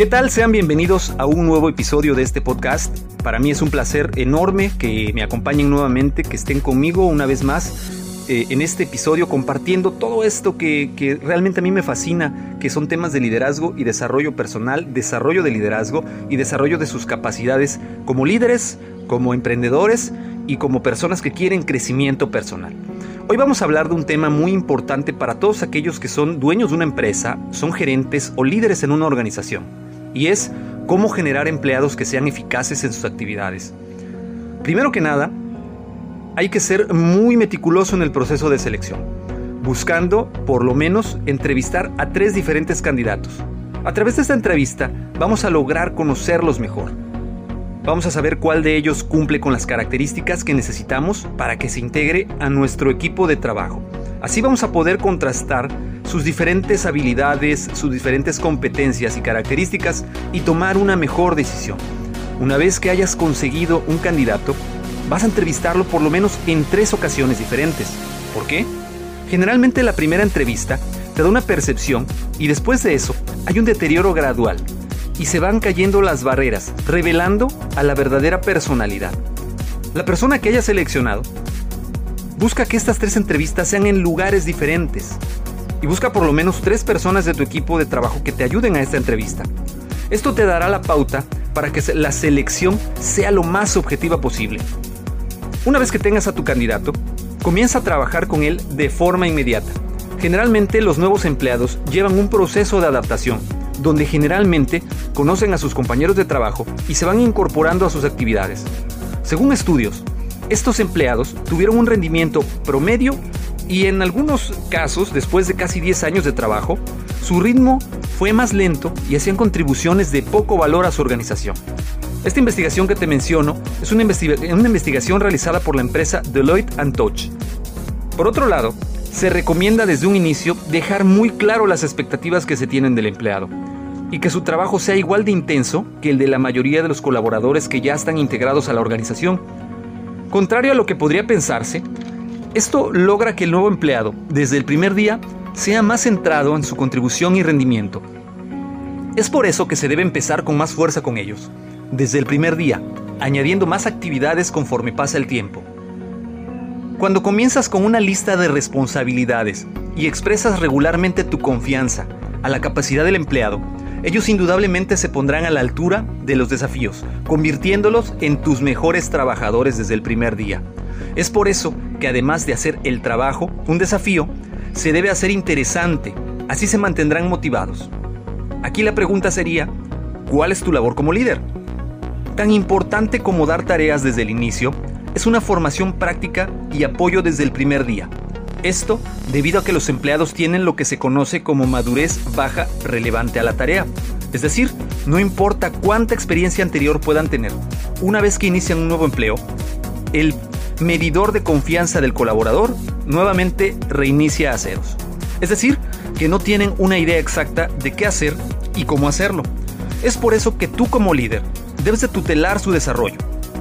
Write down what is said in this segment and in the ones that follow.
¿Qué tal? Sean bienvenidos a un nuevo episodio de este podcast. Para mí es un placer enorme que me acompañen nuevamente, que estén conmigo una vez más eh, en este episodio compartiendo todo esto que, que realmente a mí me fascina, que son temas de liderazgo y desarrollo personal, desarrollo de liderazgo y desarrollo de sus capacidades como líderes, como emprendedores y como personas que quieren crecimiento personal. Hoy vamos a hablar de un tema muy importante para todos aquellos que son dueños de una empresa, son gerentes o líderes en una organización y es cómo generar empleados que sean eficaces en sus actividades. Primero que nada, hay que ser muy meticuloso en el proceso de selección, buscando por lo menos entrevistar a tres diferentes candidatos. A través de esta entrevista vamos a lograr conocerlos mejor. Vamos a saber cuál de ellos cumple con las características que necesitamos para que se integre a nuestro equipo de trabajo. Así vamos a poder contrastar sus diferentes habilidades, sus diferentes competencias y características y tomar una mejor decisión. Una vez que hayas conseguido un candidato, vas a entrevistarlo por lo menos en tres ocasiones diferentes. ¿Por qué? Generalmente la primera entrevista te da una percepción y después de eso hay un deterioro gradual y se van cayendo las barreras, revelando a la verdadera personalidad. La persona que hayas seleccionado Busca que estas tres entrevistas sean en lugares diferentes. Y busca por lo menos tres personas de tu equipo de trabajo que te ayuden a esta entrevista. Esto te dará la pauta para que la selección sea lo más objetiva posible. Una vez que tengas a tu candidato, comienza a trabajar con él de forma inmediata. Generalmente los nuevos empleados llevan un proceso de adaptación, donde generalmente conocen a sus compañeros de trabajo y se van incorporando a sus actividades. Según estudios, estos empleados tuvieron un rendimiento promedio y en algunos casos, después de casi 10 años de trabajo, su ritmo fue más lento y hacían contribuciones de poco valor a su organización. Esta investigación que te menciono es una, investigación realizada por la empresa Deloitte Touch. Por otro lado, se recomienda desde un inicio dejar muy claro las expectativas que se tienen del empleado y que su trabajo sea igual de intenso que el de la mayoría de los colaboradores que ya están integrados a la organización Contrario a lo que podría pensarse, esto logra que el nuevo empleado, desde el primer día, sea más centrado en su contribución y rendimiento. Es por eso que se debe empezar con más fuerza con ellos, desde el primer día, añadiendo más actividades conforme pasa el tiempo. Cuando comienzas con una lista de responsabilidades y expresas regularmente tu confianza a la capacidad del empleado, ellos indudablemente se pondrán a la altura de los desafíos, convirtiéndolos en tus mejores trabajadores desde el primer día. Es por eso que además de hacer el trabajo un desafío, se debe hacer interesante, así se mantendrán motivados. Aquí la pregunta sería, ¿cuál es tu labor como líder? Tan importante como dar tareas desde el inicio, es una formación práctica y apoyo desde el primer día. Esto debido a que los empleados tienen lo que se conoce como madurez baja relevante a la tarea. Es decir, no importa cuánta experiencia anterior puedan tener, una vez que inician un nuevo empleo, el medidor de confianza del colaborador nuevamente reinicia a ceros. Es decir, que no tienen una idea exacta de qué hacer y cómo hacerlo. Es por eso que tú como líder debes de tutelar su desarrollo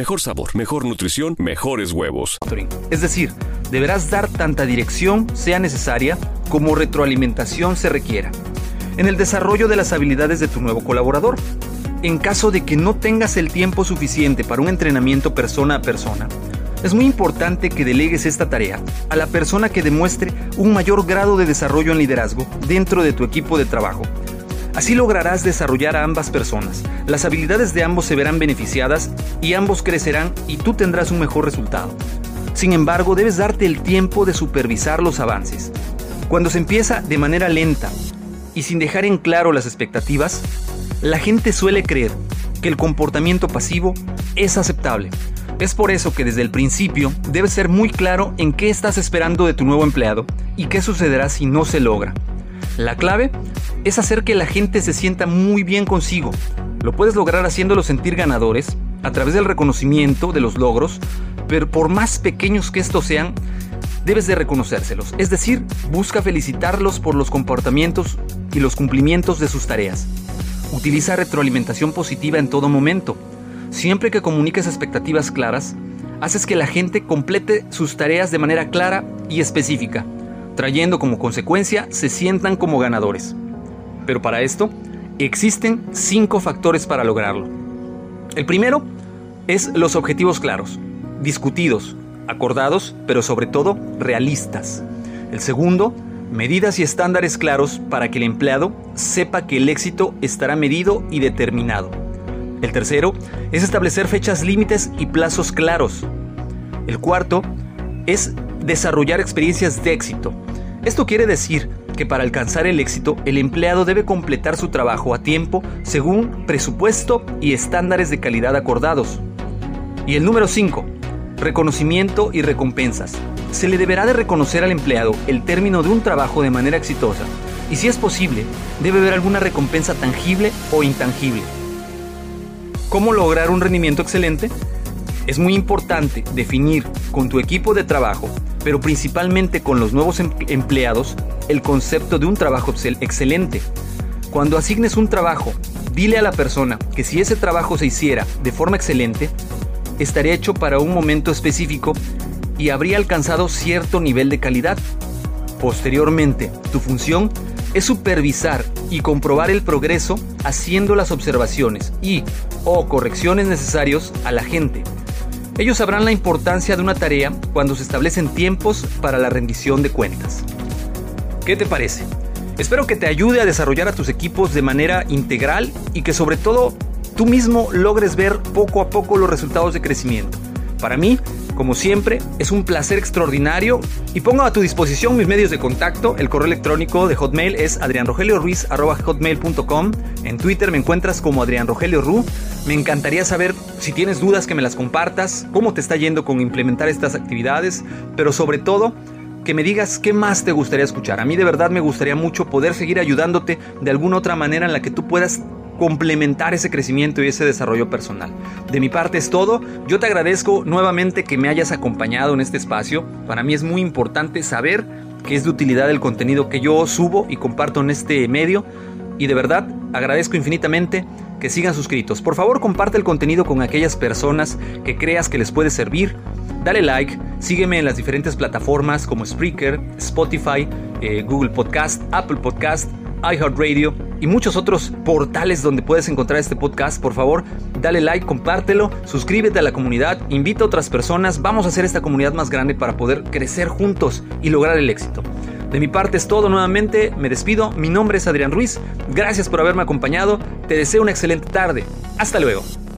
Mejor sabor, mejor nutrición, mejores huevos. Es decir, deberás dar tanta dirección sea necesaria como retroalimentación se requiera. En el desarrollo de las habilidades de tu nuevo colaborador. En caso de que no tengas el tiempo suficiente para un entrenamiento persona a persona, es muy importante que delegues esta tarea a la persona que demuestre un mayor grado de desarrollo en liderazgo dentro de tu equipo de trabajo Así lograrás desarrollar a ambas personas. Las habilidades de ambos se verán beneficiadas y ambos crecerán y tú tendrás un mejor resultado. Sin embargo, debes darte el tiempo de supervisar los avances. Cuando se empieza de manera lenta y sin dejar en claro las expectativas, la gente suele creer que el comportamiento pasivo es aceptable. Es por eso que desde el principio debes ser muy claro en qué estás esperando de tu nuevo empleado y qué sucederá si no se logra. La clave es hacer que la gente se sienta muy bien consigo. Lo puedes lograr haciéndolos sentir ganadores a través del reconocimiento de los logros, pero por más pequeños que estos sean, debes de reconocérselos. Es decir, busca felicitarlos por los comportamientos y los cumplimientos de sus tareas. Utiliza retroalimentación positiva en todo momento. Siempre que comuniques expectativas claras, haces que la gente complete sus tareas de manera clara y específica, trayendo como consecuencia se sientan como ganadores. Pero para esto existen cinco factores para lograrlo. El primero es los objetivos claros, discutidos, acordados, pero sobre todo realistas. El segundo, medidas y estándares claros para que el empleado sepa que el éxito estará medido y determinado. El tercero es establecer fechas límites y plazos claros. El cuarto es desarrollar experiencias de éxito. Esto quiere decir que para alcanzar el éxito el empleado debe completar su trabajo a tiempo según presupuesto y estándares de calidad acordados. Y el número 5. Reconocimiento y recompensas. Se le deberá de reconocer al empleado el término de un trabajo de manera exitosa y si es posible, debe haber alguna recompensa tangible o intangible. ¿Cómo lograr un rendimiento excelente? Es muy importante definir con tu equipo de trabajo, pero principalmente con los nuevos em-, empleados, el concepto de un trabajo excelente. Cuando asignes un trabajo, dile a la persona que si ese trabajo se hiciera de forma excelente, estaría hecho para un momento específico y habría alcanzado cierto nivel de calidad. Posteriormente, tu función es supervisar y comprobar el progreso haciendo las observaciones y o correcciones necesarios a la gente. Ellos sabrán la importancia de una tarea cuando se establecen tiempos para la rendición de cuentas. ¿Qué te parece? Espero que te ayude a desarrollar a tus equipos de manera integral y que sobre todo tú mismo logres ver poco a poco los resultados de crecimiento. Para mí, como siempre, es un placer extraordinario y pongo a tu disposición mis medios de contacto. El correo electrónico de Hotmail es adrianrogelioruiz.com. En Twitter me encuentras como Adrián Rogelio Ru. Me encantaría saber si tienes dudas que me las compartas, cómo te está yendo con implementar estas actividades, pero sobre todo que me digas qué más te gustaría escuchar. A mí de verdad me gustaría mucho poder seguir ayudándote de alguna otra manera en la que tú puedas complementar ese crecimiento y ese desarrollo personal. De mi parte es todo. Yo te agradezco nuevamente que me hayas acompañado en este espacio. Para mí es muy importante saber que es de utilidad el contenido que yo subo y comparto en este medio. Y de verdad agradezco infinitamente que sigan suscritos. Por favor comparte el contenido con aquellas personas que creas que les puede servir dale like, sígueme en las diferentes plataformas como Spreaker, Spotify, eh, Google Podcast, Apple Podcast, iHeartRadio y muchos otros portales donde puedes encontrar este podcast. Por favor, dale like, compártelo, suscríbete a la comunidad, invita a otras personas. Vamos a hacer esta comunidad más grande para poder crecer juntos y lograr el éxito. De mi parte es todo nuevamente, me despido, mi nombre es Adrián Ruiz, gracias por haberme acompañado, te deseo una excelente tarde, hasta luego.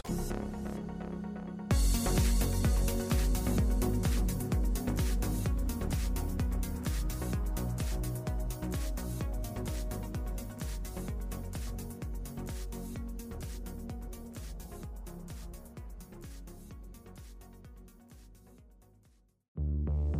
Plus.